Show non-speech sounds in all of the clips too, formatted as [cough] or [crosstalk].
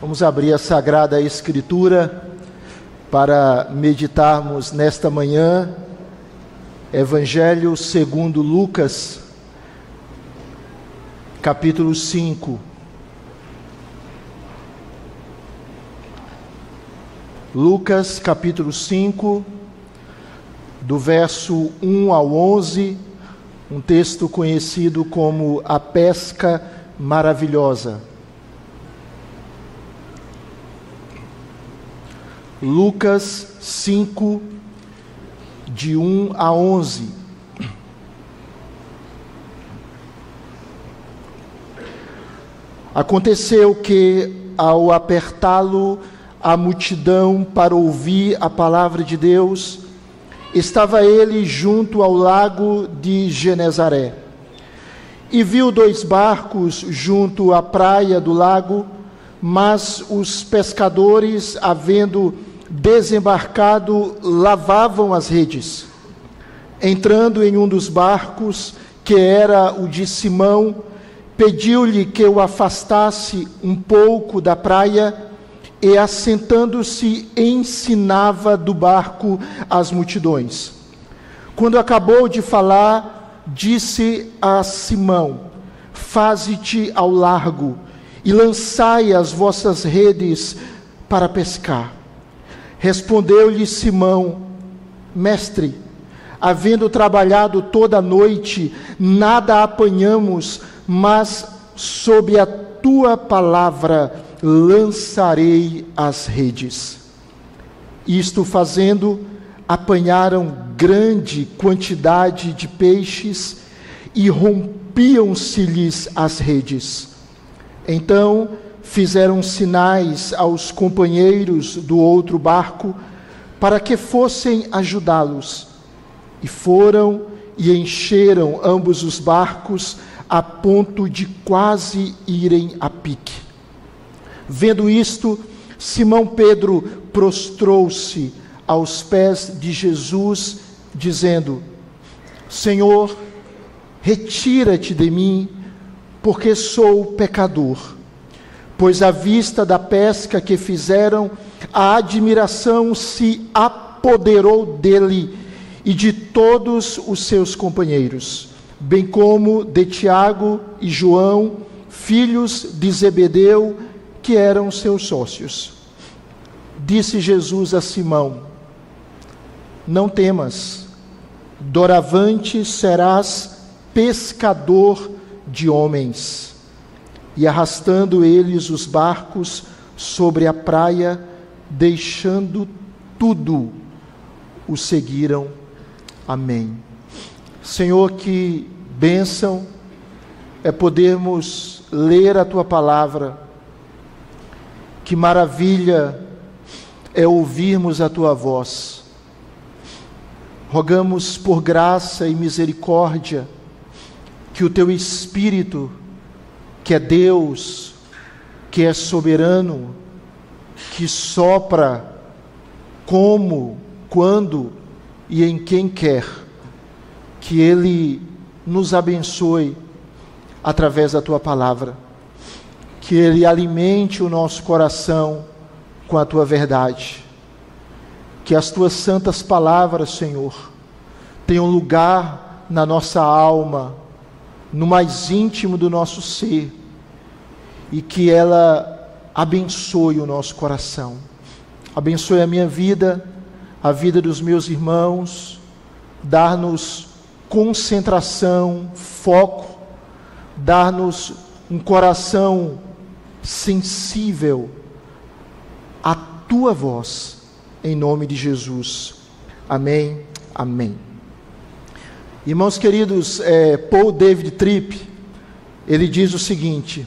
Vamos abrir a Sagrada Escritura para meditarmos nesta manhã, Evangelho segundo Lucas, capítulo 5. Lucas, capítulo 5, do verso 1 ao 11, um texto conhecido como a pesca maravilhosa. Lucas 5, de 1 a 11. Aconteceu que, ao apertá-lo a multidão para ouvir a palavra de Deus, estava ele junto ao lago de Genezaré. E viu dois barcos junto à praia do lago, mas os pescadores, havendo desembarcado, lavavam as redes. Entrando em um dos barcos, que era o de Simão, pediu-lhe que o afastasse um pouco da praia e, assentando-se, ensinava do barco as multidões. Quando acabou de falar, disse a Simão: Faze-te ao largo e lançai as vossas redes para pescar. Respondeu-lhe Simão: Mestre, havendo trabalhado toda a noite, nada apanhamos, mas sob a tua palavra lançarei as redes. Isto fazendo, apanharam grande quantidade de peixes e rompiam-se-lhes as redes. Então fizeram sinais aos companheiros do outro barco para que fossem ajudá-los. E foram e encheram ambos os barcos a ponto de quase irem a pique. Vendo isto, Simão Pedro prostrou-se aos pés de Jesus, dizendo: Senhor, retira-te de mim, porque sou pecador. Pois à vista da pesca que fizeram, a admiração se apoderou dele e de todos os seus companheiros, bem como de Tiago e João, filhos de Zebedeu, que eram seus sócios. Disse Jesus a Simão: Não temas, doravante serás pescador de homens. E arrastando eles os barcos sobre a praia, deixando tudo, o seguiram. Amém. Senhor, que bênção é podermos ler a tua palavra que maravilha é ouvirmos a tua voz. Rogamos por graça e misericórdia que o teu Espírito, que é Deus, que é soberano, que sopra como, quando e em quem quer, que Ele nos abençoe através da tua palavra que Ele alimente o nosso coração com a tua verdade. Que as tuas santas palavras, Senhor, tenham lugar na nossa alma, no mais íntimo do nosso ser, e que ela abençoe o nosso coração. Abençoe a minha vida, a vida dos meus irmãos, dar-nos concentração, foco, dar-nos um coração sensível à tua voz, em nome de Jesus. Amém. Amém. Irmãos queridos, é, Paul David Tripp, ele diz o seguinte: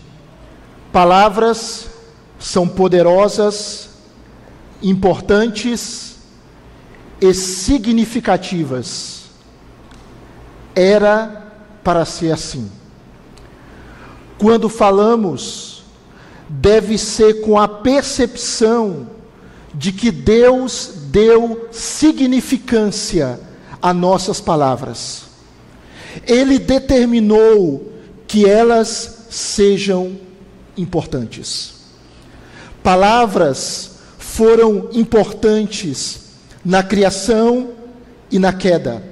palavras são poderosas, importantes e significativas. Era para ser assim. Quando falamos deve ser com a percepção de que Deus deu significância a nossas palavras. Ele determinou que elas sejam importantes. Palavras foram importantes na criação e na queda.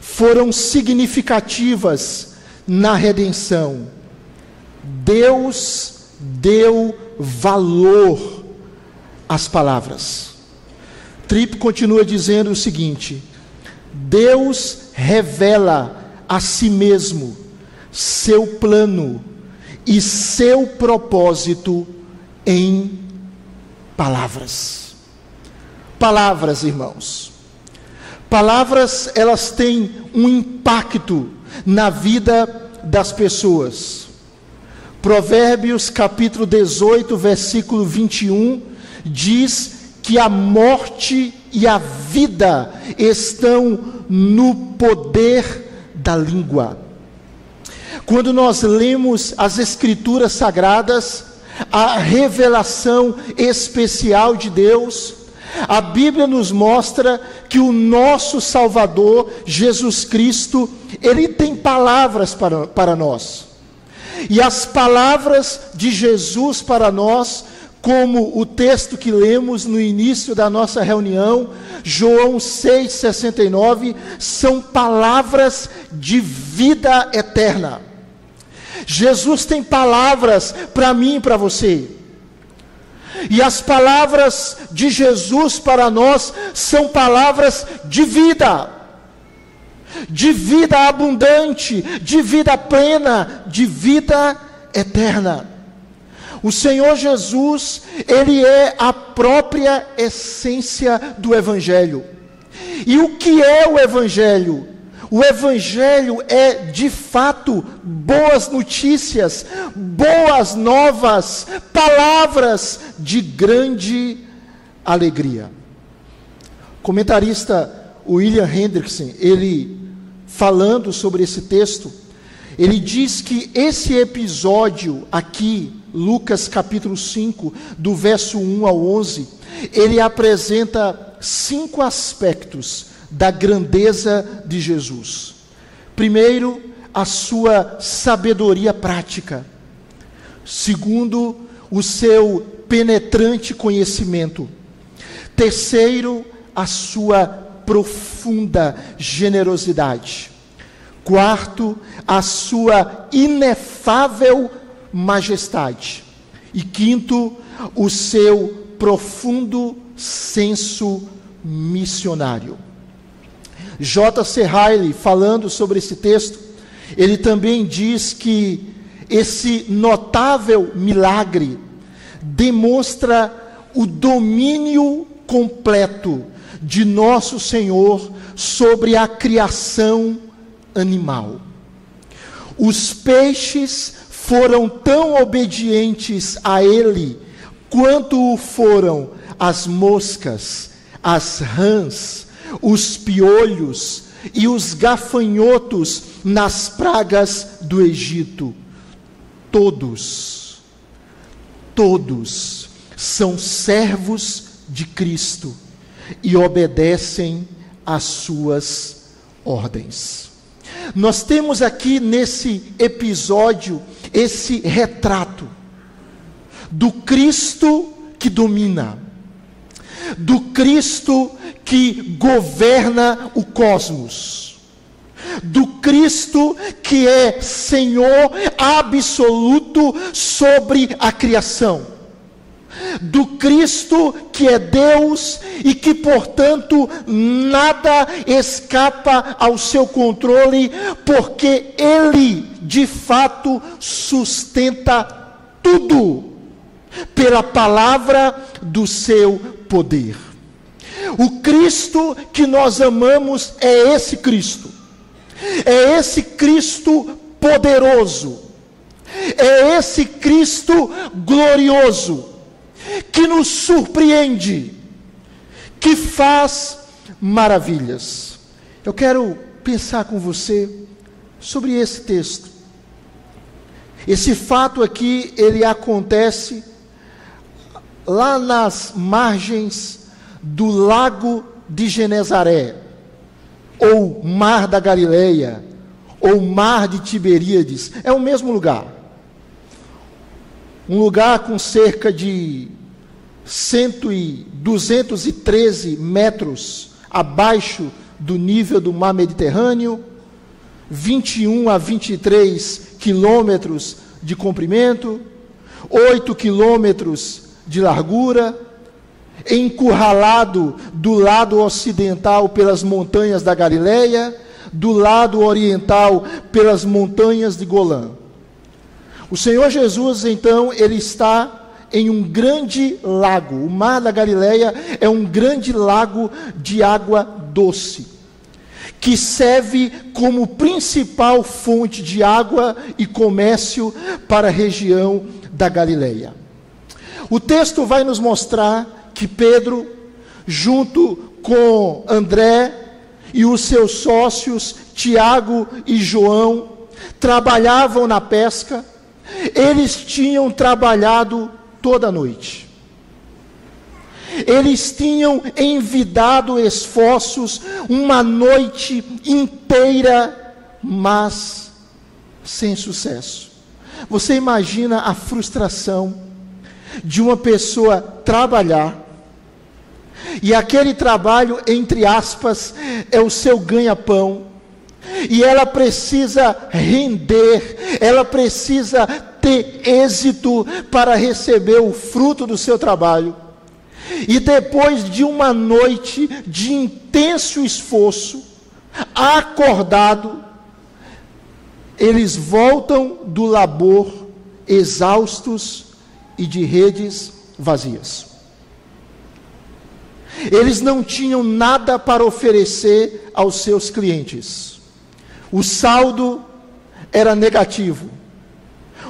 Foram significativas na redenção. Deus deu valor às palavras. Tripp continua dizendo o seguinte: Deus revela a si mesmo seu plano e seu propósito em palavras. Palavras, irmãos. Palavras, elas têm um impacto na vida das pessoas. Provérbios capítulo 18, versículo 21 diz que a morte e a vida estão no poder da língua. Quando nós lemos as Escrituras Sagradas, a revelação especial de Deus, a Bíblia nos mostra que o nosso Salvador, Jesus Cristo, ele tem palavras para, para nós. E as palavras de Jesus para nós como o texto que lemos no início da nossa reunião, João 6,69, são palavras de vida eterna. Jesus tem palavras para mim e para você. E as palavras de Jesus para nós são palavras de vida, de vida abundante, de vida plena, de vida eterna. O Senhor Jesus, Ele é a própria essência do Evangelho. E o que é o Evangelho? O Evangelho é de fato boas notícias, boas novas, palavras de grande alegria. Comentarista William Hendrickson, ele falando sobre esse texto, ele diz que esse episódio aqui Lucas capítulo 5, do verso 1 ao 11, ele apresenta cinco aspectos da grandeza de Jesus. Primeiro, a sua sabedoria prática. Segundo, o seu penetrante conhecimento. Terceiro, a sua profunda generosidade. Quarto, a sua inefável majestade. E quinto, o seu profundo senso missionário. J.C. Riley, falando sobre esse texto, ele também diz que esse notável milagre demonstra o domínio completo de nosso Senhor sobre a criação animal. Os peixes foram tão obedientes a ele quanto o foram as moscas, as rãs, os piolhos e os gafanhotos nas pragas do Egito. Todos, todos são servos de Cristo e obedecem às suas ordens. Nós temos aqui nesse episódio esse retrato do Cristo que domina, do Cristo que governa o cosmos, do Cristo que é Senhor absoluto sobre a criação do Cristo que é Deus e que, portanto, nada escapa ao seu controle, porque Ele, de fato, sustenta tudo pela palavra do seu poder. O Cristo que nós amamos é esse Cristo, é esse Cristo poderoso, é esse Cristo glorioso que nos surpreende, que faz maravilhas. Eu quero pensar com você sobre esse texto. Esse fato aqui, ele acontece lá nas margens do lago de Genezaré, ou mar da Galileia, ou mar de Tiberíades, é o mesmo lugar. Um lugar com cerca de cento e 213 metros abaixo do nível do mar Mediterrâneo, 21 a 23 quilômetros de comprimento, 8 quilômetros de largura, encurralado do lado ocidental pelas montanhas da Galileia, do lado oriental pelas montanhas de Golã. O Senhor Jesus, então, ele está em um grande lago. O mar da Galileia é um grande lago de água doce, que serve como principal fonte de água e comércio para a região da Galileia. O texto vai nos mostrar que Pedro, junto com André e os seus sócios, Tiago e João, trabalhavam na pesca, eles tinham trabalhado toda noite. Eles tinham envidado esforços uma noite inteira, mas sem sucesso. Você imagina a frustração de uma pessoa trabalhar, e aquele trabalho, entre aspas, é o seu ganha-pão, e ela precisa render, ela precisa ter êxito para receber o fruto do seu trabalho. E depois de uma noite de intenso esforço, acordado, eles voltam do labor exaustos e de redes vazias. Eles não tinham nada para oferecer aos seus clientes. O saldo era negativo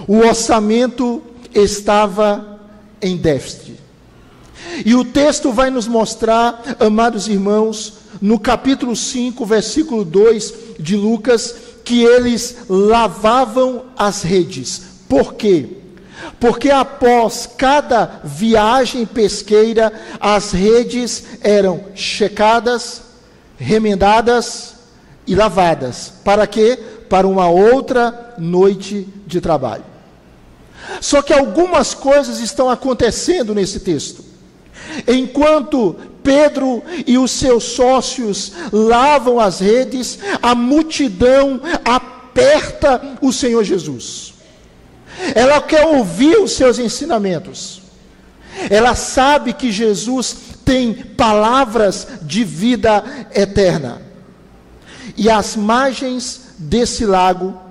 o orçamento estava em déficit. E o texto vai nos mostrar, amados irmãos, no capítulo 5, versículo 2 de Lucas, que eles lavavam as redes. Por quê? Porque após cada viagem pesqueira, as redes eram checadas, remendadas e lavadas. Para quê? Para uma outra noite de trabalho. Só que algumas coisas estão acontecendo nesse texto. Enquanto Pedro e os seus sócios lavam as redes, a multidão aperta o Senhor Jesus. Ela quer ouvir os seus ensinamentos. Ela sabe que Jesus tem palavras de vida eterna. E às margens desse lago,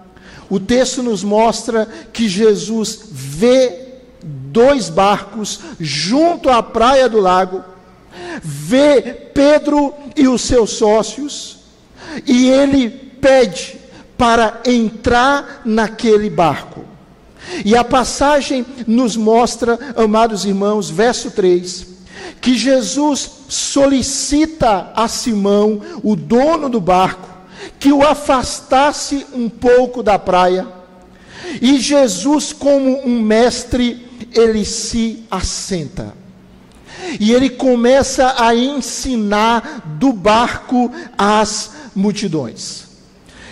o texto nos mostra que Jesus vê dois barcos junto à praia do lago, vê Pedro e os seus sócios, e ele pede para entrar naquele barco. E a passagem nos mostra, amados irmãos, verso 3, que Jesus solicita a Simão, o dono do barco, que o afastasse um pouco da praia. E Jesus, como um mestre, ele se assenta. E ele começa a ensinar do barco às multidões.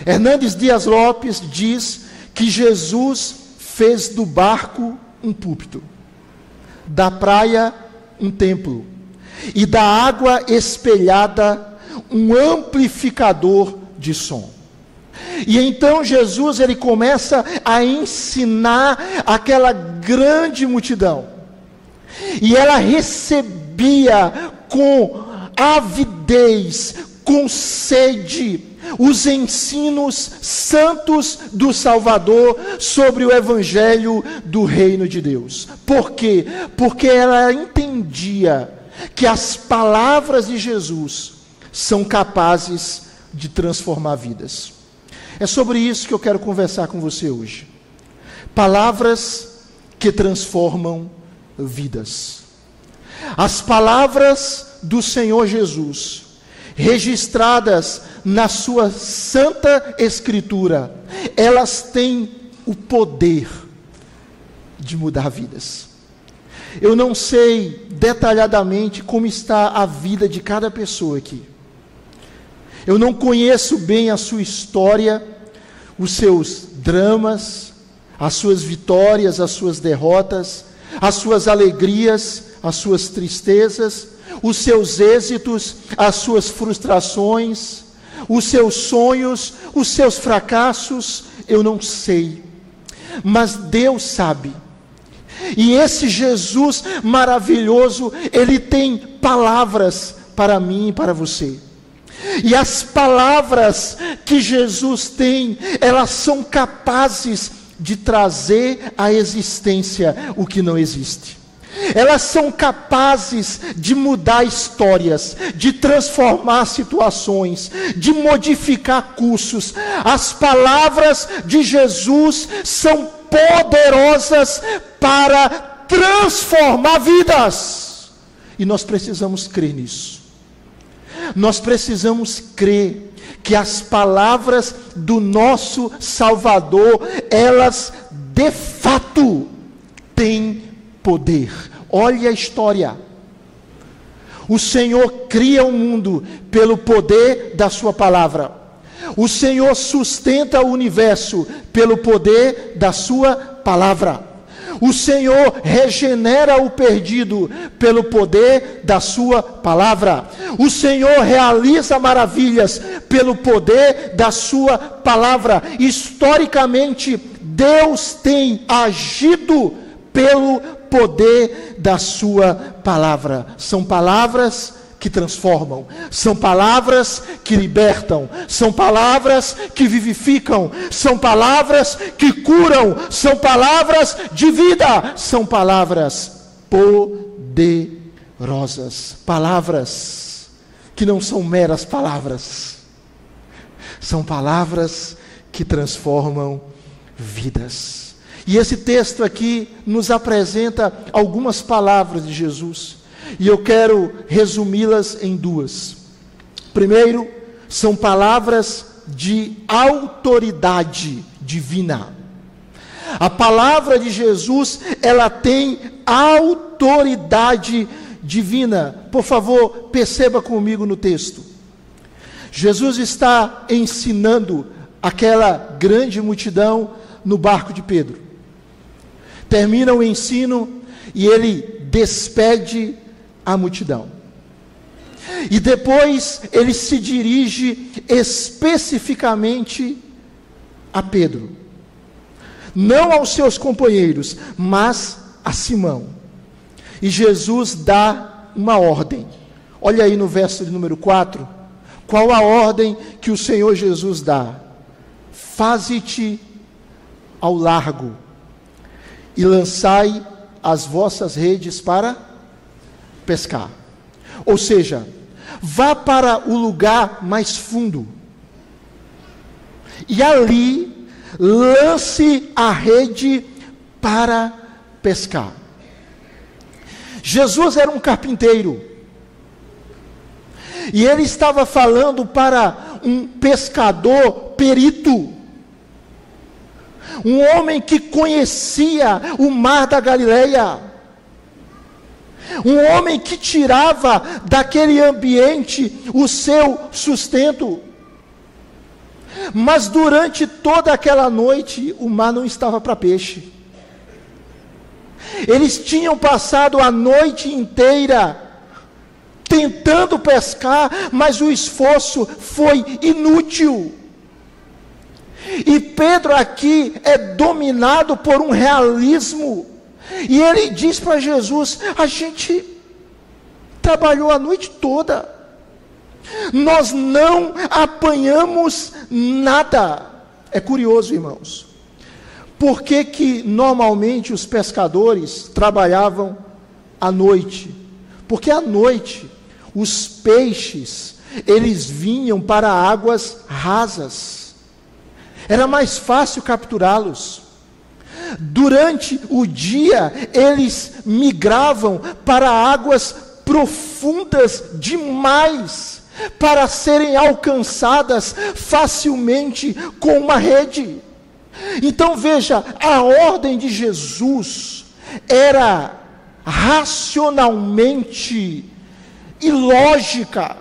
Hernandes Dias Lopes diz que Jesus fez do barco um púlpito, da praia um templo, e da água espelhada um amplificador de som. E então Jesus ele começa a ensinar aquela grande multidão. E ela recebia com avidez, com sede, os ensinos santos do Salvador sobre o evangelho do reino de Deus. Por quê? Porque ela entendia que as palavras de Jesus são capazes de transformar vidas. É sobre isso que eu quero conversar com você hoje. Palavras que transformam vidas. As palavras do Senhor Jesus, registradas na sua santa Escritura, elas têm o poder de mudar vidas. Eu não sei detalhadamente como está a vida de cada pessoa aqui. Eu não conheço bem a sua história, os seus dramas, as suas vitórias, as suas derrotas, as suas alegrias, as suas tristezas, os seus êxitos, as suas frustrações, os seus sonhos, os seus fracassos, eu não sei. Mas Deus sabe. E esse Jesus maravilhoso, ele tem palavras para mim e para você. E as palavras que Jesus tem, elas são capazes de trazer à existência o que não existe. Elas são capazes de mudar histórias, de transformar situações, de modificar cursos. As palavras de Jesus são poderosas para transformar vidas. E nós precisamos crer nisso. Nós precisamos crer que as palavras do nosso Salvador, elas de fato têm poder. Olhe a história. O Senhor cria o mundo pelo poder da Sua palavra. O Senhor sustenta o universo pelo poder da Sua palavra. O Senhor regenera o perdido pelo poder da Sua palavra. O Senhor realiza maravilhas pelo poder da Sua palavra. Historicamente, Deus tem agido pelo poder da Sua palavra. São palavras que transformam, são palavras que libertam, são palavras que vivificam, são palavras que curam, são palavras de vida, são palavras poderosas, palavras que não são meras palavras, são palavras que transformam vidas. E esse texto aqui nos apresenta algumas palavras de Jesus e eu quero resumi-las em duas. Primeiro, são palavras de autoridade divina. A palavra de Jesus, ela tem autoridade divina. Por favor, perceba comigo no texto. Jesus está ensinando aquela grande multidão no barco de Pedro. Termina o ensino e ele despede a multidão. E depois ele se dirige especificamente a Pedro. Não aos seus companheiros, mas a Simão. E Jesus dá uma ordem. Olha aí no verso de número 4. Qual a ordem que o Senhor Jesus dá? Faze-te ao largo e lançai as vossas redes para pescar. Ou seja, vá para o lugar mais fundo. E ali lance a rede para pescar. Jesus era um carpinteiro. E ele estava falando para um pescador perito. Um homem que conhecia o mar da Galileia um homem que tirava daquele ambiente o seu sustento. Mas durante toda aquela noite, o mar não estava para peixe. Eles tinham passado a noite inteira tentando pescar, mas o esforço foi inútil. E Pedro aqui é dominado por um realismo e ele diz para Jesus: a gente trabalhou a noite toda, nós não apanhamos nada. É curioso, irmãos. Por que, que normalmente os pescadores trabalhavam à noite? Porque à noite os peixes eles vinham para águas rasas. Era mais fácil capturá-los. Durante o dia, eles migravam para águas profundas demais para serem alcançadas facilmente com uma rede. Então veja, a ordem de Jesus era racionalmente ilógica.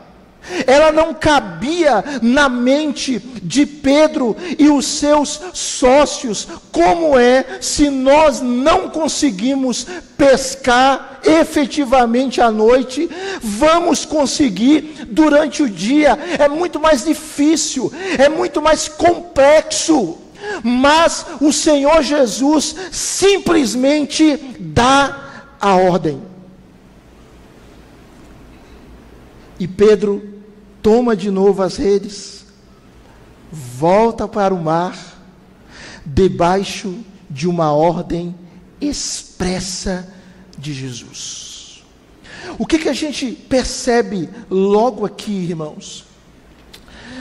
Ela não cabia na mente de Pedro e os seus sócios, como é se nós não conseguimos pescar efetivamente à noite, vamos conseguir durante o dia, é muito mais difícil, é muito mais complexo. Mas o Senhor Jesus simplesmente dá a ordem. E Pedro toma de novo as redes, volta para o mar, debaixo de uma ordem expressa de Jesus. O que, que a gente percebe logo aqui, irmãos?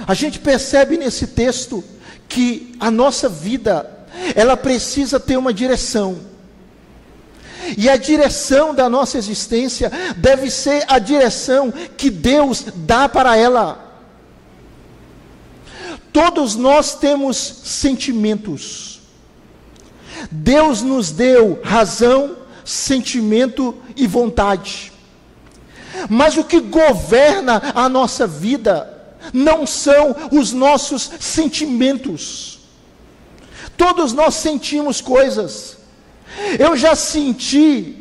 A gente percebe nesse texto que a nossa vida, ela precisa ter uma direção. E a direção da nossa existência deve ser a direção que Deus dá para ela. Todos nós temos sentimentos. Deus nos deu razão, sentimento e vontade. Mas o que governa a nossa vida não são os nossos sentimentos. Todos nós sentimos coisas. Eu já senti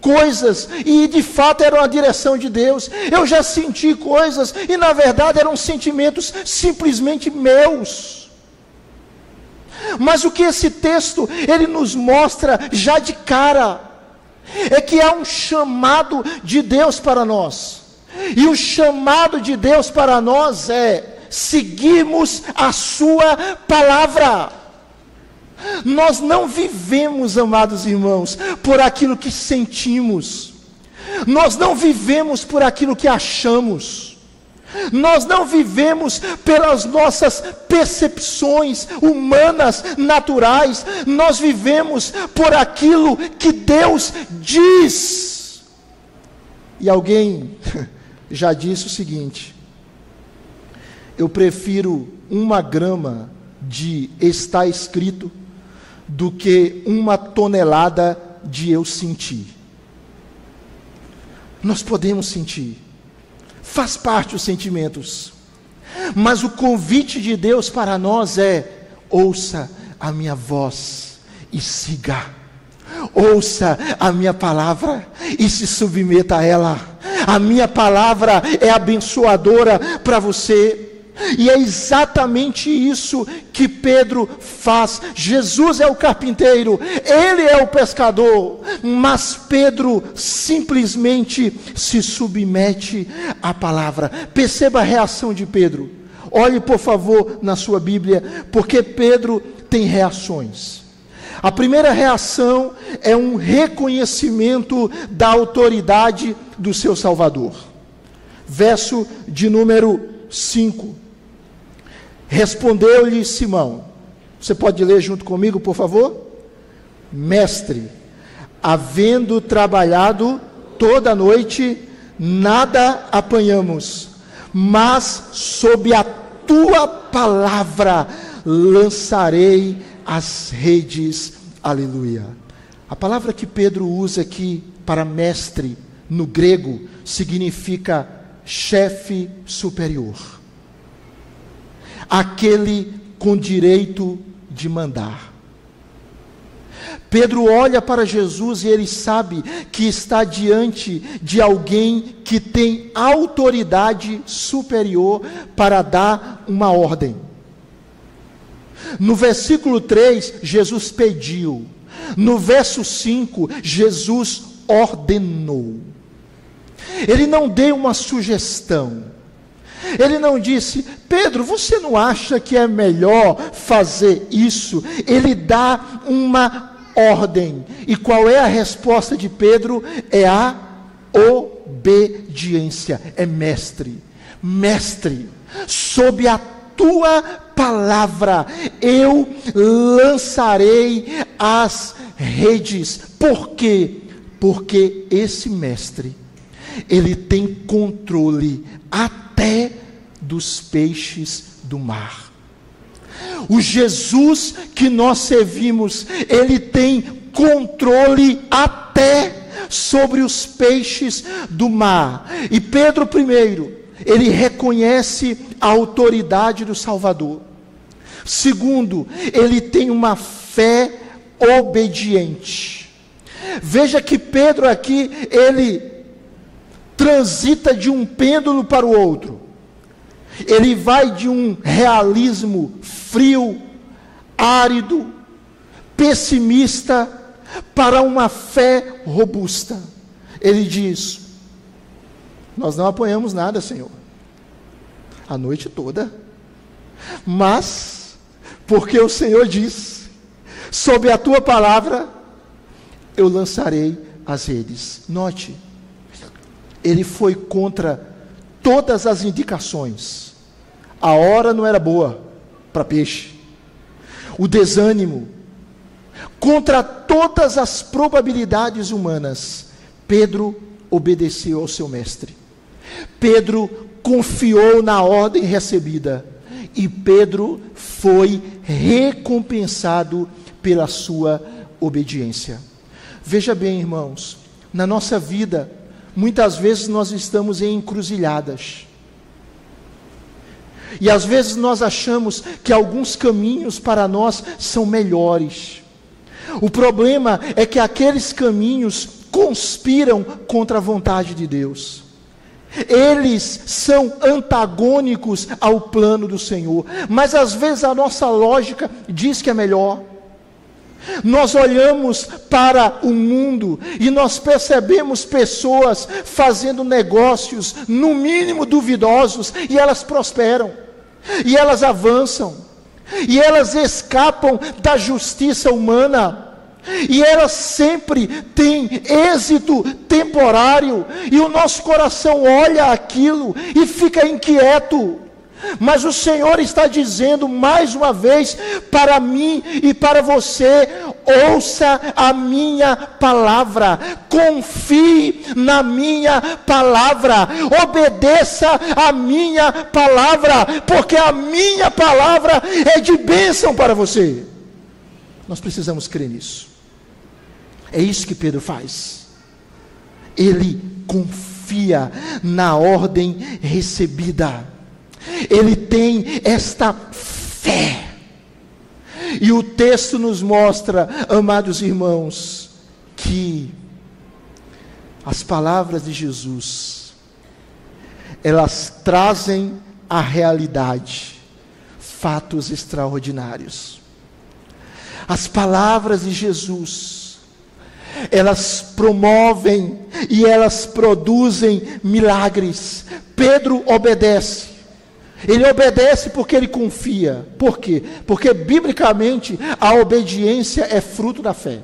coisas e de fato eram a direção de Deus. Eu já senti coisas e na verdade eram sentimentos simplesmente meus. Mas o que esse texto ele nos mostra já de cara é que há um chamado de Deus para nós. E o chamado de Deus para nós é seguirmos a sua palavra. Nós não vivemos, amados irmãos, por aquilo que sentimos. Nós não vivemos por aquilo que achamos. Nós não vivemos pelas nossas percepções humanas, naturais. Nós vivemos por aquilo que Deus diz. E alguém [laughs] já disse o seguinte: eu prefiro uma grama de está escrito do que uma tonelada de eu sentir. Nós podemos sentir, faz parte os sentimentos, mas o convite de Deus para nós é: ouça a minha voz e siga, ouça a minha palavra e se submeta a ela. A minha palavra é abençoadora para você. E é exatamente isso que Pedro faz. Jesus é o carpinteiro, ele é o pescador, mas Pedro simplesmente se submete à palavra. Perceba a reação de Pedro. Olhe, por favor, na sua Bíblia, porque Pedro tem reações. A primeira reação é um reconhecimento da autoridade do seu Salvador. Verso de número 5. Respondeu-lhe Simão. Você pode ler junto comigo, por favor? Mestre, havendo trabalhado toda a noite, nada apanhamos, mas sob a tua palavra lançarei as redes. Aleluia. A palavra que Pedro usa aqui para mestre no grego significa chefe superior aquele com direito de mandar. Pedro olha para Jesus e ele sabe que está diante de alguém que tem autoridade superior para dar uma ordem. No versículo 3, Jesus pediu. No verso 5, Jesus ordenou. Ele não deu uma sugestão. Ele não disse, Pedro, você não acha que é melhor fazer isso? Ele dá uma ordem. E qual é a resposta de Pedro? É a obediência. É mestre. Mestre, sob a tua palavra eu lançarei as redes. Por quê? Porque esse mestre, ele tem controle até dos peixes do mar. O Jesus que nós servimos, ele tem controle até sobre os peixes do mar. E Pedro, primeiro, ele reconhece a autoridade do Salvador. Segundo, ele tem uma fé obediente. Veja que Pedro aqui, ele transita de um pêndulo para o outro. Ele vai de um realismo frio, árido, pessimista, para uma fé robusta. Ele diz: Nós não apoiamos nada, Senhor, a noite toda, mas, porque o Senhor diz, sob a tua palavra, eu lançarei as redes. Note, ele foi contra todas as indicações. A hora não era boa para peixe. O desânimo, contra todas as probabilidades humanas, Pedro obedeceu ao seu mestre. Pedro confiou na ordem recebida e Pedro foi recompensado pela sua obediência. Veja bem, irmãos, na nossa vida, muitas vezes nós estamos em encruzilhadas. E às vezes nós achamos que alguns caminhos para nós são melhores. O problema é que aqueles caminhos conspiram contra a vontade de Deus. Eles são antagônicos ao plano do Senhor, mas às vezes a nossa lógica diz que é melhor. Nós olhamos para o mundo e nós percebemos pessoas fazendo negócios, no mínimo duvidosos, e elas prosperam, e elas avançam, e elas escapam da justiça humana. E elas sempre têm êxito temporário, e o nosso coração olha aquilo e fica inquieto. Mas o Senhor está dizendo mais uma vez para mim e para você: ouça a minha palavra, confie na minha palavra, obedeça a minha palavra, porque a minha palavra é de bênção para você. Nós precisamos crer nisso. É isso que Pedro faz. Ele confia na ordem recebida ele tem esta fé. E o texto nos mostra, amados irmãos, que as palavras de Jesus, elas trazem à realidade fatos extraordinários. As palavras de Jesus, elas promovem e elas produzem milagres. Pedro obedece. Ele obedece porque ele confia. Por quê? Porque biblicamente a obediência é fruto da fé.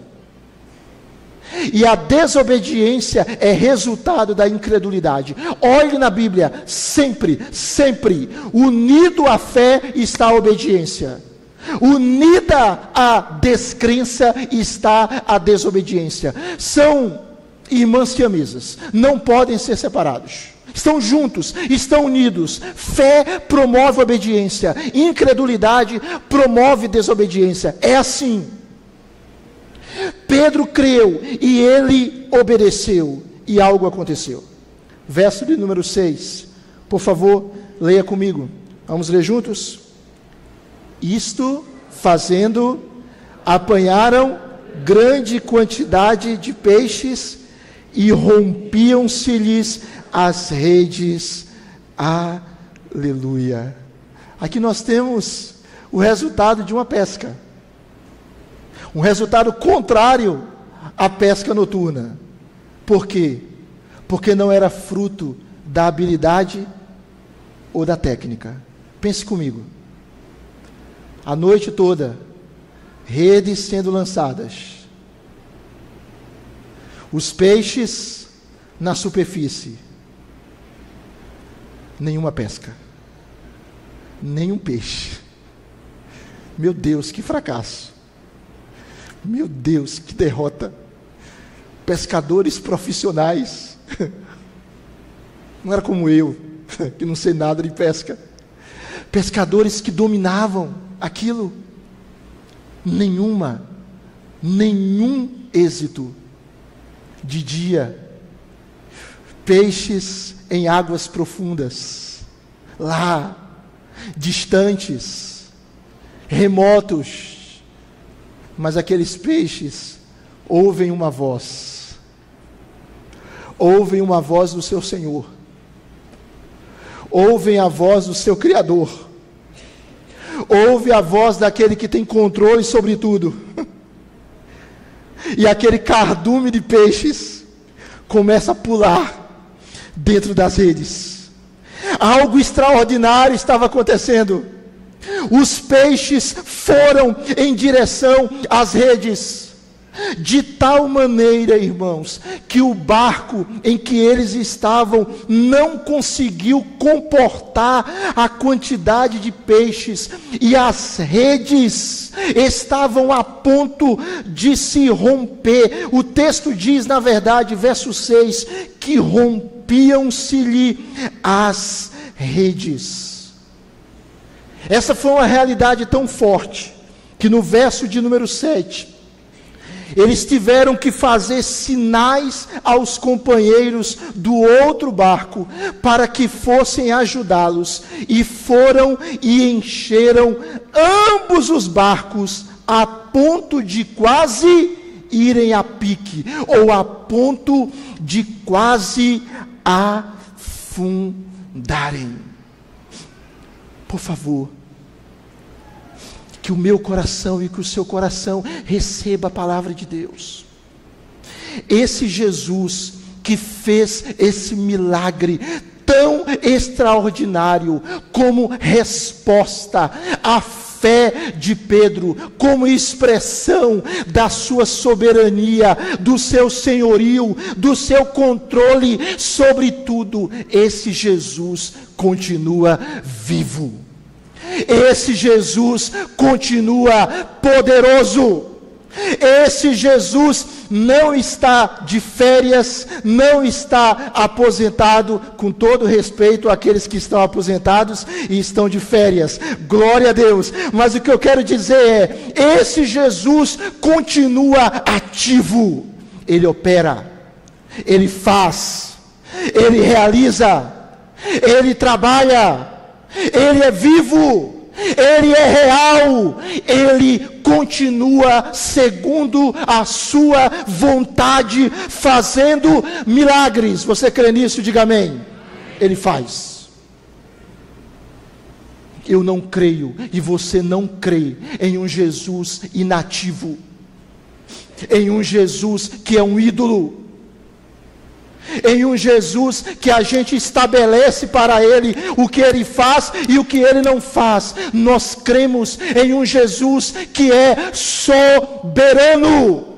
E a desobediência é resultado da incredulidade. Olhe na Bíblia, sempre, sempre, unido à fé está a obediência. Unida à descrença está a desobediência. São irmãs siamesas, não podem ser separados. Estão juntos, estão unidos. Fé promove obediência, incredulidade promove desobediência. É assim. Pedro creu e ele obedeceu, e algo aconteceu. Verso de número 6. Por favor, leia comigo. Vamos ler juntos? Isto fazendo, apanharam grande quantidade de peixes e rompiam-se-lhes as redes. Aleluia. Aqui nós temos o resultado de uma pesca. Um resultado contrário à pesca noturna. Por quê? Porque não era fruto da habilidade ou da técnica. Pense comigo. A noite toda, redes sendo lançadas. Os peixes na superfície nenhuma pesca, nenhum peixe. Meu Deus, que fracasso! Meu Deus, que derrota! Pescadores profissionais, [laughs] não era como eu, [laughs] que não sei nada de pesca. Pescadores que dominavam aquilo, nenhuma, nenhum êxito de dia. Peixes em águas profundas. lá, distantes, remotos, mas aqueles peixes ouvem uma voz, ouvem uma voz do seu Senhor, ouvem a voz do seu Criador, ouvem a voz daquele que tem controle sobre tudo. [laughs] E aquele cardume de peixes começa a pular dentro das redes. Algo extraordinário estava acontecendo. Os peixes foram em direção às redes. De tal maneira, irmãos, que o barco em que eles estavam não conseguiu comportar a quantidade de peixes, e as redes estavam a ponto de se romper. O texto diz, na verdade, verso 6, que rompiam-se-lhe as redes. Essa foi uma realidade tão forte que no verso de número 7 eles tiveram que fazer sinais aos companheiros do outro barco para que fossem ajudá-los, e foram e encheram ambos os barcos a ponto de quase irem a pique, ou a ponto de quase afundarem. Por favor, que o meu coração e que o seu coração receba a palavra de Deus. Esse Jesus que fez esse milagre tão extraordinário como resposta à fé de Pedro, como expressão da sua soberania, do seu senhorio, do seu controle sobre tudo, esse Jesus continua vivo. Esse Jesus continua poderoso. Esse Jesus não está de férias, não está aposentado, com todo respeito àqueles que estão aposentados e estão de férias. Glória a Deus. Mas o que eu quero dizer é: esse Jesus continua ativo. Ele opera, ele faz, ele realiza, ele trabalha ele é vivo, Ele é real, Ele continua segundo a Sua vontade, fazendo milagres. Você crê nisso? Diga amém. Ele faz. Eu não creio, e você não crê em um Jesus inativo, em um Jesus que é um ídolo em um Jesus que a gente estabelece para Ele o que Ele faz e o que Ele não faz. Nós cremos em um Jesus que é soberano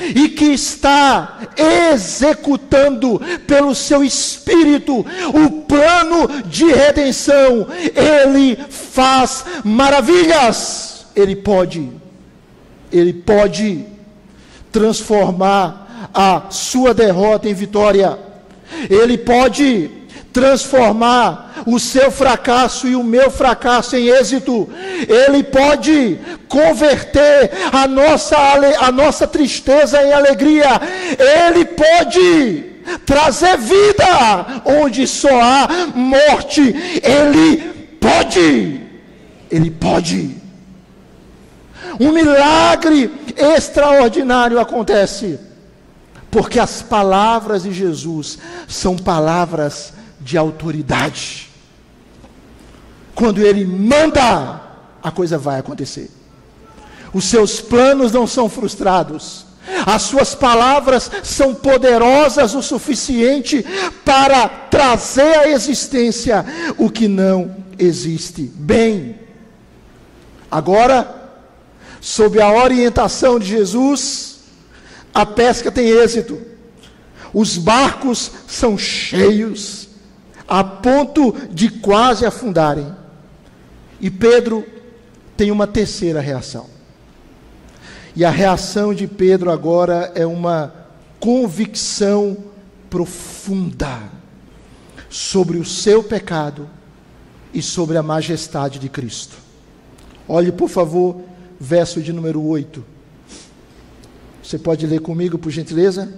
e que está executando pelo seu espírito o plano de redenção. Ele faz maravilhas. Ele pode, ele pode transformar a sua derrota em vitória. Ele pode transformar o seu fracasso e o meu fracasso em êxito. Ele pode converter a nossa, a nossa tristeza em alegria. Ele pode trazer vida onde só há morte. Ele pode. Ele pode. Um milagre extraordinário acontece porque as palavras de Jesus são palavras de autoridade. Quando ele manda, a coisa vai acontecer. Os seus planos não são frustrados. As suas palavras são poderosas o suficiente para trazer à existência o que não existe. Bem, agora, sob a orientação de Jesus, a pesca tem êxito, os barcos são cheios, a ponto de quase afundarem. E Pedro tem uma terceira reação. E a reação de Pedro agora é uma convicção profunda sobre o seu pecado e sobre a majestade de Cristo. Olhe, por favor, verso de número 8. Você pode ler comigo, por gentileza?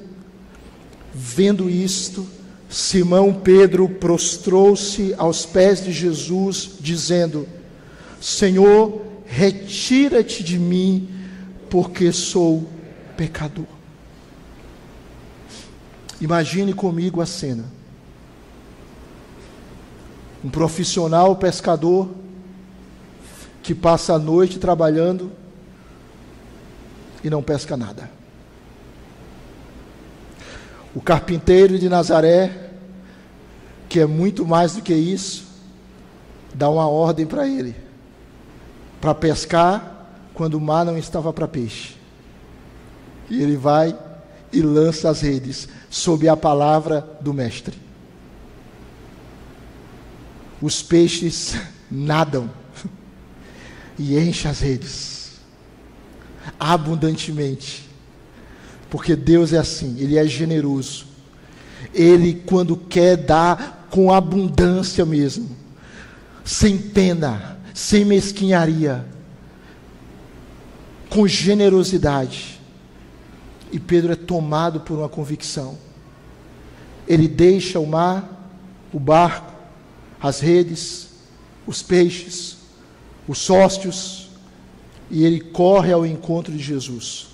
Vendo isto, Simão Pedro prostrou-se aos pés de Jesus, dizendo: Senhor, retira-te de mim, porque sou pecador. Imagine comigo a cena. Um profissional pescador que passa a noite trabalhando e não pesca nada. O carpinteiro de Nazaré, que é muito mais do que isso, dá uma ordem para ele, para pescar quando o mar não estava para peixe. E ele vai e lança as redes sob a palavra do Mestre. Os peixes [laughs] nadam e enchem as redes abundantemente. Porque Deus é assim, Ele é generoso. Ele, quando quer, dá com abundância mesmo, sem pena, sem mesquinharia, com generosidade. E Pedro é tomado por uma convicção. Ele deixa o mar, o barco, as redes, os peixes, os sócios, e ele corre ao encontro de Jesus.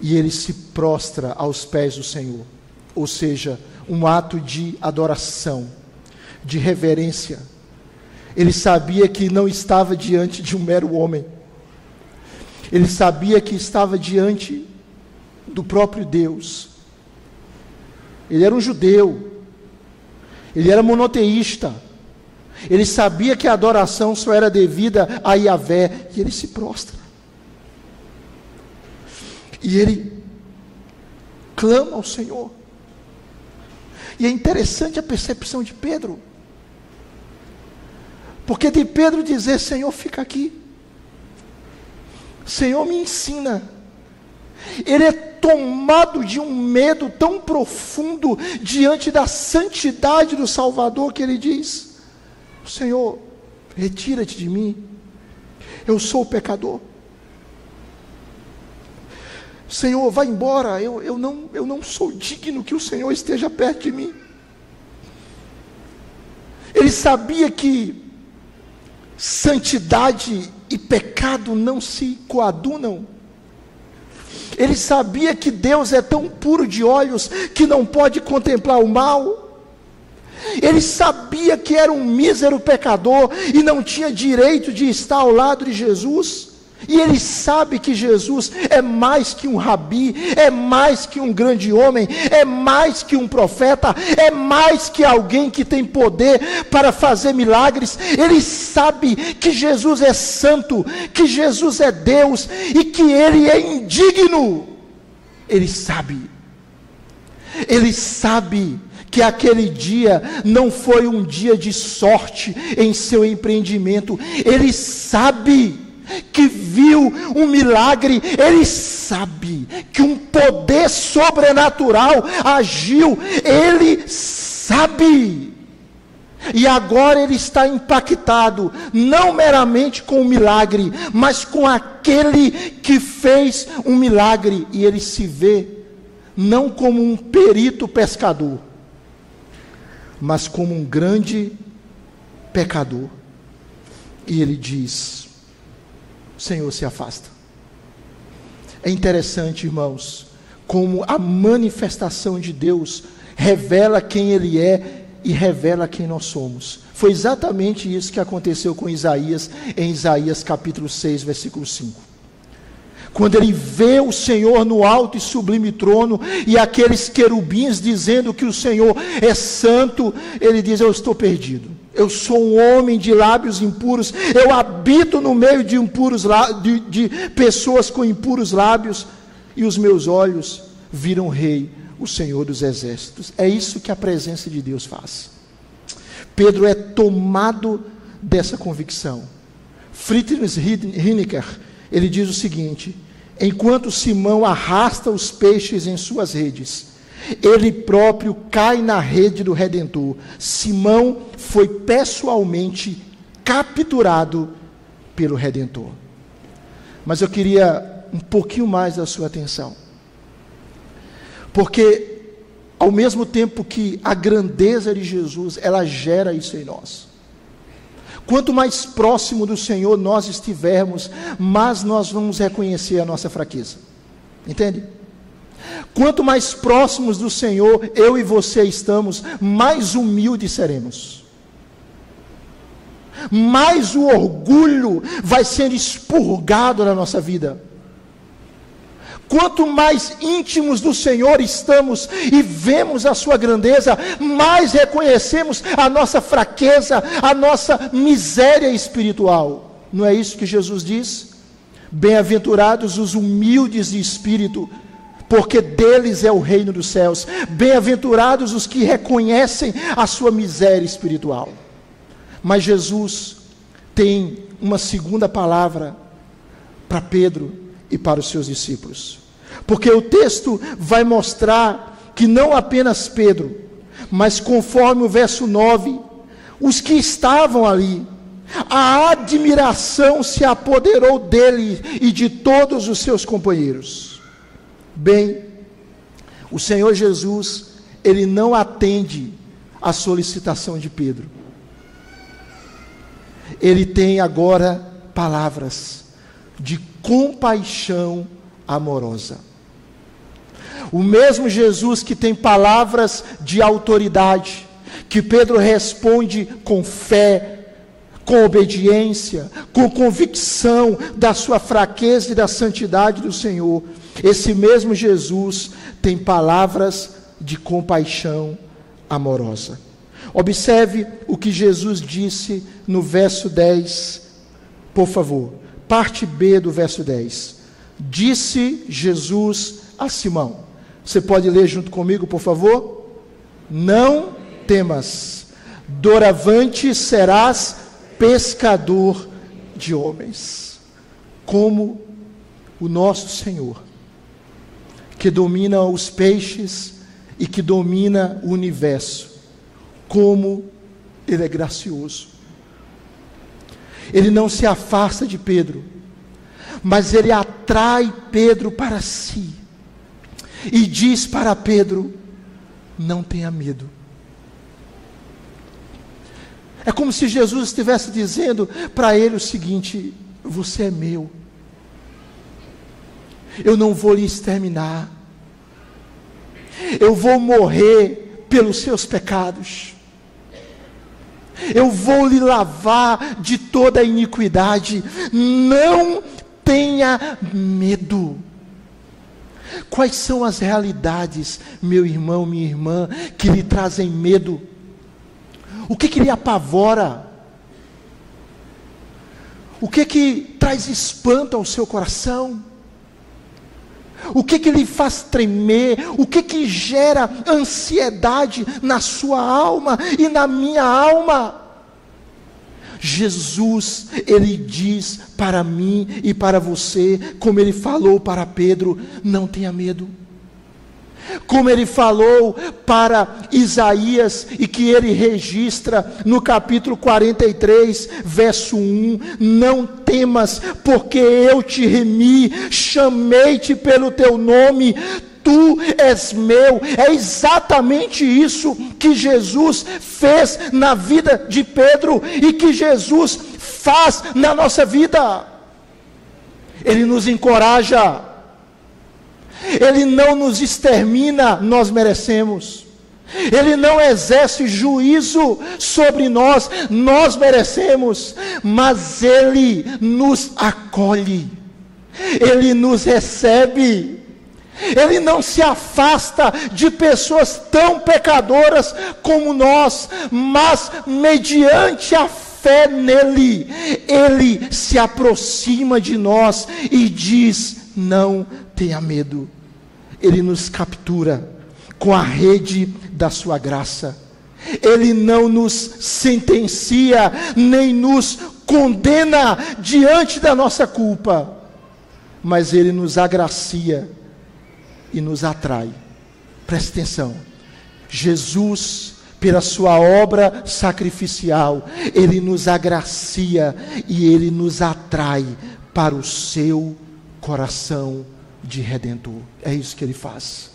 E ele se prostra aos pés do Senhor. Ou seja, um ato de adoração, de reverência. Ele sabia que não estava diante de um mero homem. Ele sabia que estava diante do próprio Deus. Ele era um judeu. Ele era monoteísta. Ele sabia que a adoração só era devida a Yahvé. E ele se prostra. E ele clama ao Senhor. E é interessante a percepção de Pedro. Porque de Pedro dizer: Senhor, fica aqui. Senhor, me ensina. Ele é tomado de um medo tão profundo diante da santidade do Salvador que ele diz: Senhor, retira-te de mim, eu sou pecador. Senhor, vá embora, eu, eu, não, eu não sou digno que o Senhor esteja perto de mim. Ele sabia que santidade e pecado não se coadunam. Ele sabia que Deus é tão puro de olhos que não pode contemplar o mal. Ele sabia que era um mísero pecador e não tinha direito de estar ao lado de Jesus. E ele sabe que Jesus é mais que um rabi, é mais que um grande homem, é mais que um profeta, é mais que alguém que tem poder para fazer milagres. Ele sabe que Jesus é santo, que Jesus é Deus e que ele é indigno. Ele sabe. Ele sabe que aquele dia não foi um dia de sorte em seu empreendimento. Ele sabe que viu um milagre, ele sabe que um poder sobrenatural agiu, ele sabe. E agora ele está impactado, não meramente com o milagre, mas com aquele que fez um milagre, e ele se vê não como um perito pescador, mas como um grande pecador. E ele diz: Senhor se afasta. É interessante, irmãos, como a manifestação de Deus revela quem Ele é e revela quem nós somos. Foi exatamente isso que aconteceu com Isaías, em Isaías capítulo 6, versículo 5 quando ele vê o Senhor no alto e sublime trono, e aqueles querubins dizendo que o Senhor é santo, ele diz: Eu estou perdido. Eu sou um homem de lábios impuros, eu habito no meio de, impuros, de, de pessoas com impuros lábios, e os meus olhos viram o Rei, o Senhor dos Exércitos. É isso que a presença de Deus faz. Pedro é tomado dessa convicção. Friedrich Hinecker, ele diz o seguinte: enquanto Simão arrasta os peixes em suas redes, ele próprio cai na rede do Redentor. Simão foi pessoalmente capturado pelo Redentor. Mas eu queria um pouquinho mais da sua atenção. Porque ao mesmo tempo que a grandeza de Jesus, ela gera isso em nós. Quanto mais próximo do Senhor nós estivermos, mais nós vamos reconhecer a nossa fraqueza. Entende? Quanto mais próximos do Senhor eu e você estamos, mais humildes seremos. Mais o orgulho vai ser expurgado na nossa vida. Quanto mais íntimos do Senhor estamos e vemos a Sua grandeza, mais reconhecemos a nossa fraqueza, a nossa miséria espiritual. Não é isso que Jesus diz? Bem-aventurados os humildes de espírito, porque deles é o reino dos céus. Bem-aventurados os que reconhecem a sua miséria espiritual. Mas Jesus tem uma segunda palavra para Pedro e para os seus discípulos. Porque o texto vai mostrar que não apenas Pedro, mas conforme o verso 9, os que estavam ali, a admiração se apoderou dele e de todos os seus companheiros. Bem, o Senhor Jesus, ele não atende à solicitação de Pedro. Ele tem agora palavras de compaixão amorosa. O mesmo Jesus que tem palavras de autoridade, que Pedro responde com fé, com obediência, com convicção da sua fraqueza e da santidade do Senhor. Esse mesmo Jesus tem palavras de compaixão amorosa. Observe o que Jesus disse no verso 10, por favor, parte B do verso 10. Disse Jesus a Simão: Você pode ler junto comigo, por favor? Não temas, doravante serás pescador de homens, como o nosso Senhor, que domina os peixes e que domina o universo, como Ele é gracioso. Ele não se afasta de Pedro, mas ele atrai Pedro para si e diz para Pedro: não tenha medo. É como se Jesus estivesse dizendo para ele o seguinte: você é meu, eu não vou lhe exterminar, eu vou morrer pelos seus pecados. Eu vou lhe lavar de toda a iniquidade. Não tenha medo. Quais são as realidades, meu irmão, minha irmã, que lhe trazem medo? O que, que lhe apavora? O que que traz espanto ao seu coração? O que que lhe faz tremer? O que que gera ansiedade na sua alma e na minha alma? Jesus, ele diz para mim e para você, como ele falou para Pedro: não tenha medo. Como ele falou para Isaías e que ele registra no capítulo 43, verso 1: Não temas, porque eu te remi, chamei-te pelo teu nome, tu és meu. É exatamente isso que Jesus fez na vida de Pedro e que Jesus faz na nossa vida. Ele nos encoraja, ele não nos extermina, nós merecemos. Ele não exerce juízo sobre nós, nós merecemos, mas Ele nos acolhe, Ele nos recebe. Ele não se afasta de pessoas tão pecadoras como nós, mas mediante a fé nele, ele se aproxima de nós e diz: Não tenha medo. Ele nos captura com a rede da sua graça. Ele não nos sentencia, nem nos condena diante da nossa culpa, mas ele nos agracia e nos atrai. Preste atenção. Jesus, pela sua obra sacrificial, ele nos agracia e ele nos atrai para o seu coração de redentor. É isso que ele faz.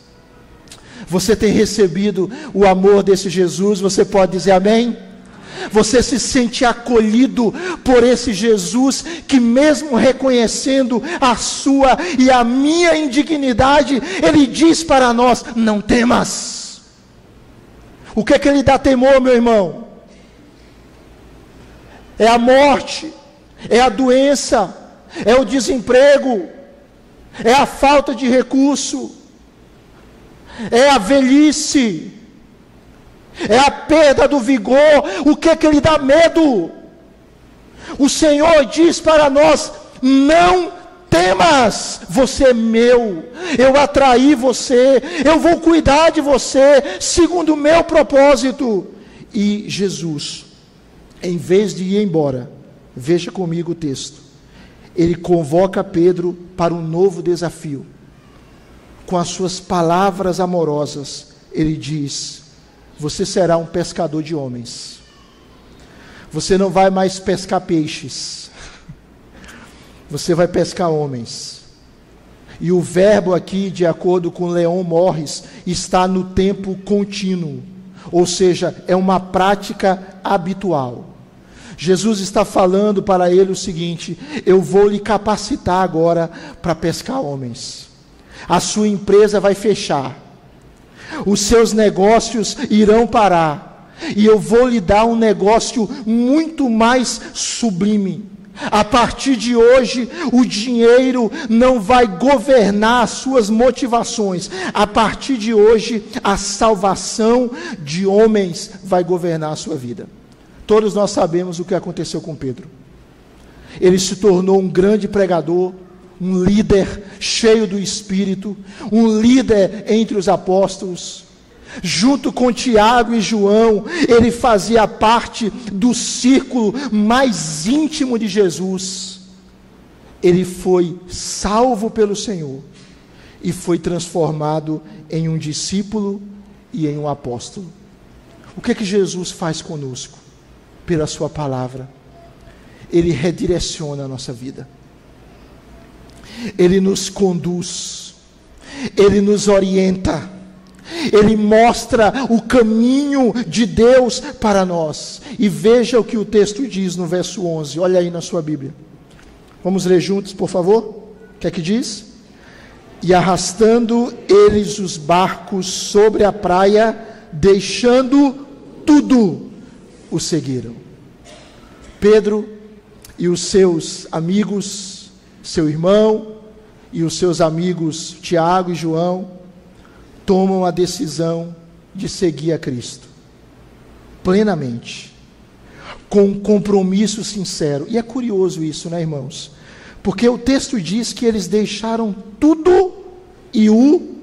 Você tem recebido o amor desse Jesus, você pode dizer amém? Você se sente acolhido por esse Jesus que, mesmo reconhecendo a sua e a minha indignidade, ele diz para nós: não temas. O que é que ele dá temor, meu irmão? É a morte, é a doença, é o desemprego, é a falta de recurso, é a velhice é a perda do vigor. O que é que lhe dá medo? O Senhor diz para nós: não temas, você é meu, eu atraí você, eu vou cuidar de você, segundo o meu propósito. E Jesus, em vez de ir embora, veja comigo o texto, ele convoca Pedro para um novo desafio. Com as suas palavras amorosas, ele diz: você será um pescador de homens. Você não vai mais pescar peixes. Você vai pescar homens. E o verbo aqui, de acordo com Leon Morris, está no tempo contínuo, ou seja, é uma prática habitual. Jesus está falando para ele o seguinte: eu vou lhe capacitar agora para pescar homens. A sua empresa vai fechar os seus negócios irão parar, e eu vou lhe dar um negócio muito mais sublime. A partir de hoje, o dinheiro não vai governar as suas motivações. A partir de hoje, a salvação de homens vai governar a sua vida. Todos nós sabemos o que aconteceu com Pedro. Ele se tornou um grande pregador, um líder cheio do Espírito, um líder entre os apóstolos. Junto com Tiago e João, ele fazia parte do círculo mais íntimo de Jesus. Ele foi salvo pelo Senhor e foi transformado em um discípulo e em um apóstolo. O que é que Jesus faz conosco? Pela Sua palavra, Ele redireciona a nossa vida. Ele nos conduz, Ele nos orienta, Ele mostra o caminho de Deus para nós. E veja o que o texto diz no verso 11, olha aí na sua Bíblia. Vamos ler juntos, por favor? O que é que diz? E arrastando eles os barcos sobre a praia, deixando tudo, o seguiram. Pedro e os seus amigos seu irmão e os seus amigos Tiago e João tomam a decisão de seguir a Cristo plenamente, com um compromisso sincero. E é curioso isso, né, irmãos? Porque o texto diz que eles deixaram tudo e o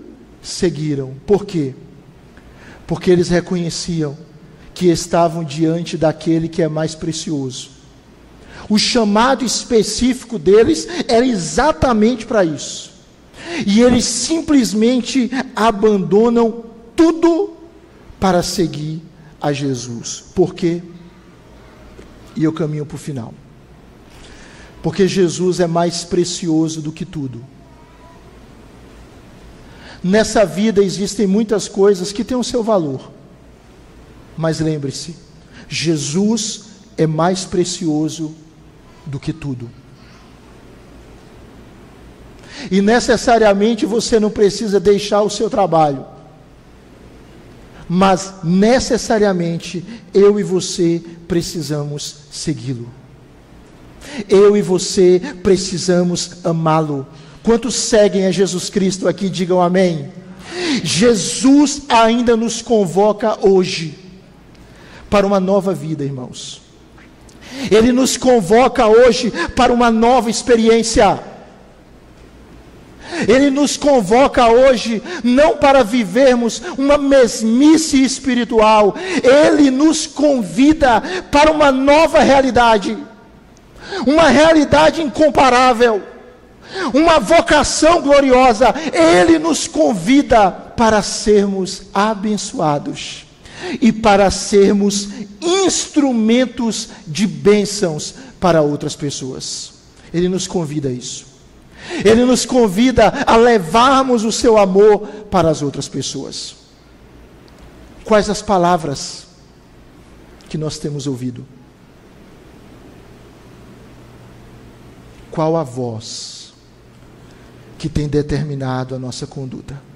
seguiram. Por quê? Porque eles reconheciam que estavam diante daquele que é mais precioso o chamado específico deles era exatamente para isso. E eles simplesmente abandonam tudo para seguir a Jesus. Por quê? E eu caminho para o final. Porque Jesus é mais precioso do que tudo. Nessa vida existem muitas coisas que têm o seu valor. Mas lembre-se, Jesus é mais precioso do que tudo. E necessariamente você não precisa deixar o seu trabalho, mas necessariamente eu e você precisamos segui-lo. Eu e você precisamos amá-lo. Quantos seguem a Jesus Cristo aqui, digam amém. Jesus ainda nos convoca hoje para uma nova vida, irmãos. Ele nos convoca hoje para uma nova experiência. Ele nos convoca hoje não para vivermos uma mesmice espiritual, ele nos convida para uma nova realidade, uma realidade incomparável, uma vocação gloriosa. Ele nos convida para sermos abençoados e para sermos instrumentos de bênçãos para outras pessoas. Ele nos convida a isso. Ele nos convida a levarmos o seu amor para as outras pessoas. Quais as palavras que nós temos ouvido? Qual a voz que tem determinado a nossa conduta?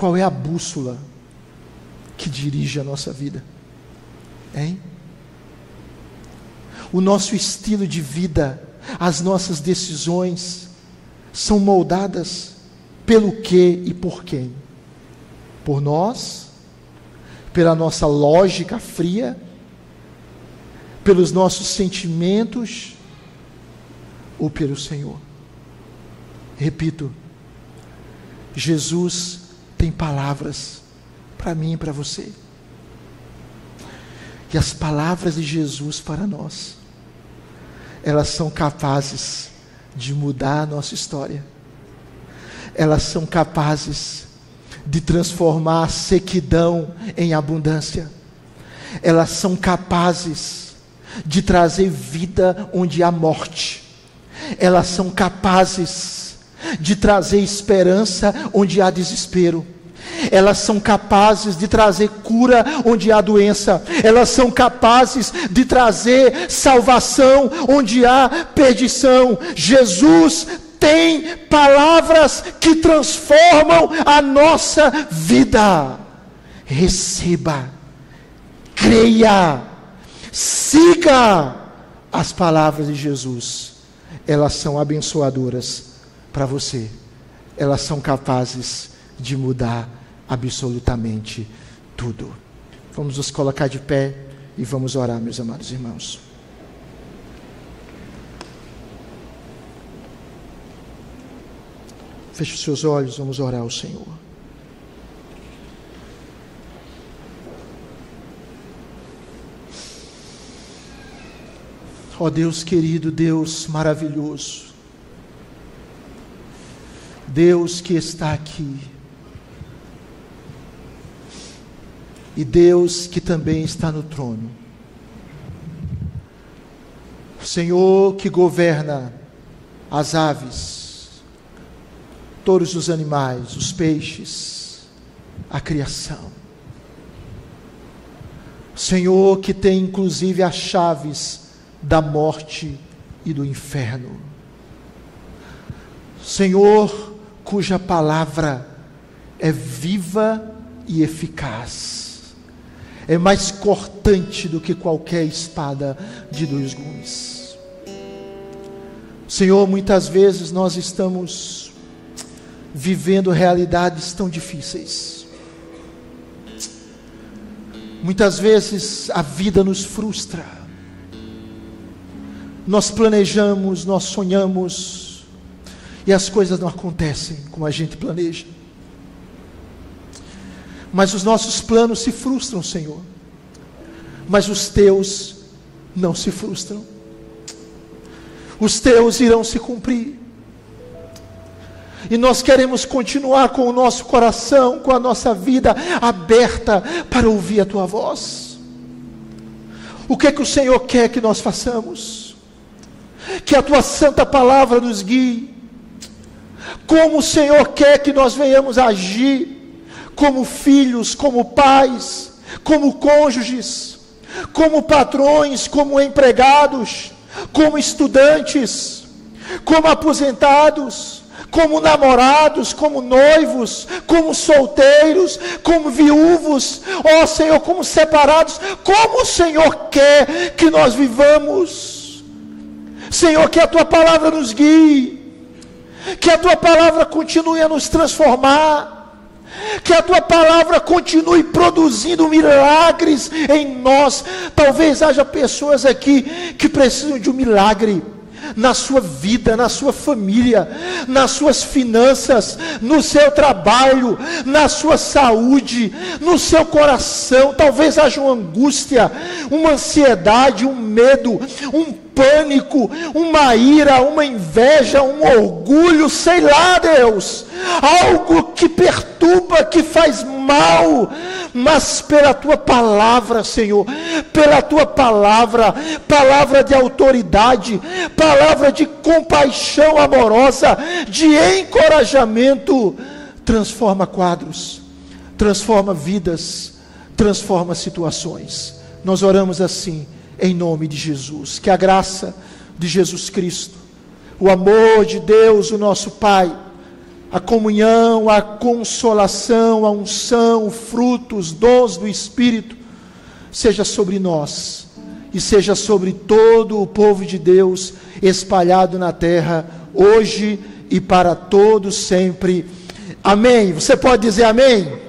Qual é a bússola que dirige a nossa vida? Hein? O nosso estilo de vida, as nossas decisões são moldadas pelo que e por quem? Por nós? Pela nossa lógica fria? Pelos nossos sentimentos? Ou pelo Senhor? Repito, Jesus tem palavras para mim e para você. E as palavras de Jesus para nós, elas são capazes de mudar a nossa história. Elas são capazes de transformar a sequidão em abundância. Elas são capazes de trazer vida onde há morte. Elas são capazes de trazer esperança onde há desespero elas são capazes de trazer cura onde há doença, elas são capazes de trazer salvação onde há perdição. Jesus tem palavras que transformam a nossa vida. Receba, creia, siga as palavras de Jesus. Elas são abençoadoras para você. Elas são capazes de mudar absolutamente tudo. Vamos nos colocar de pé e vamos orar, meus amados irmãos. Feche os seus olhos, vamos orar ao Senhor. Ó oh Deus querido, Deus maravilhoso, Deus que está aqui, e Deus que também está no trono. O Senhor que governa as aves, todos os animais, os peixes, a criação. O Senhor que tem inclusive as chaves da morte e do inferno. Senhor cuja palavra é viva e eficaz é mais cortante do que qualquer espada de dois gumes. Senhor, muitas vezes nós estamos vivendo realidades tão difíceis. Muitas vezes a vida nos frustra. Nós planejamos, nós sonhamos, e as coisas não acontecem como a gente planeja mas os nossos planos se frustram, Senhor. Mas os teus não se frustram. Os teus irão se cumprir. E nós queremos continuar com o nosso coração, com a nossa vida aberta para ouvir a tua voz. O que é que o Senhor quer que nós façamos? Que a tua santa palavra nos guie. Como o Senhor quer que nós venhamos agir como filhos, como pais, como cônjuges, como patrões, como empregados, como estudantes, como aposentados, como namorados, como noivos, como solteiros, como viúvos, ó Senhor, como separados, como o Senhor quer que nós vivamos. Senhor, que a tua palavra nos guie, que a tua palavra continue a nos transformar que a tua palavra continue produzindo milagres em nós. Talvez haja pessoas aqui que precisam de um milagre na sua vida, na sua família, nas suas finanças, no seu trabalho, na sua saúde, no seu coração. Talvez haja uma angústia, uma ansiedade, um medo, um pânico, uma ira, uma inveja, um orgulho, sei lá, Deus, algo que perturba, que faz mal, mas pela tua palavra, Senhor, pela tua palavra, palavra de autoridade, palavra de compaixão amorosa, de encorajamento, transforma quadros, transforma vidas, transforma situações. Nós oramos assim, em nome de Jesus. Que a graça de Jesus Cristo, o amor de Deus, o nosso Pai, a comunhão, a consolação, a unção, frutos, dons do Espírito, seja sobre nós e seja sobre todo o povo de Deus espalhado na terra, hoje e para todos sempre. Amém. Você pode dizer amém?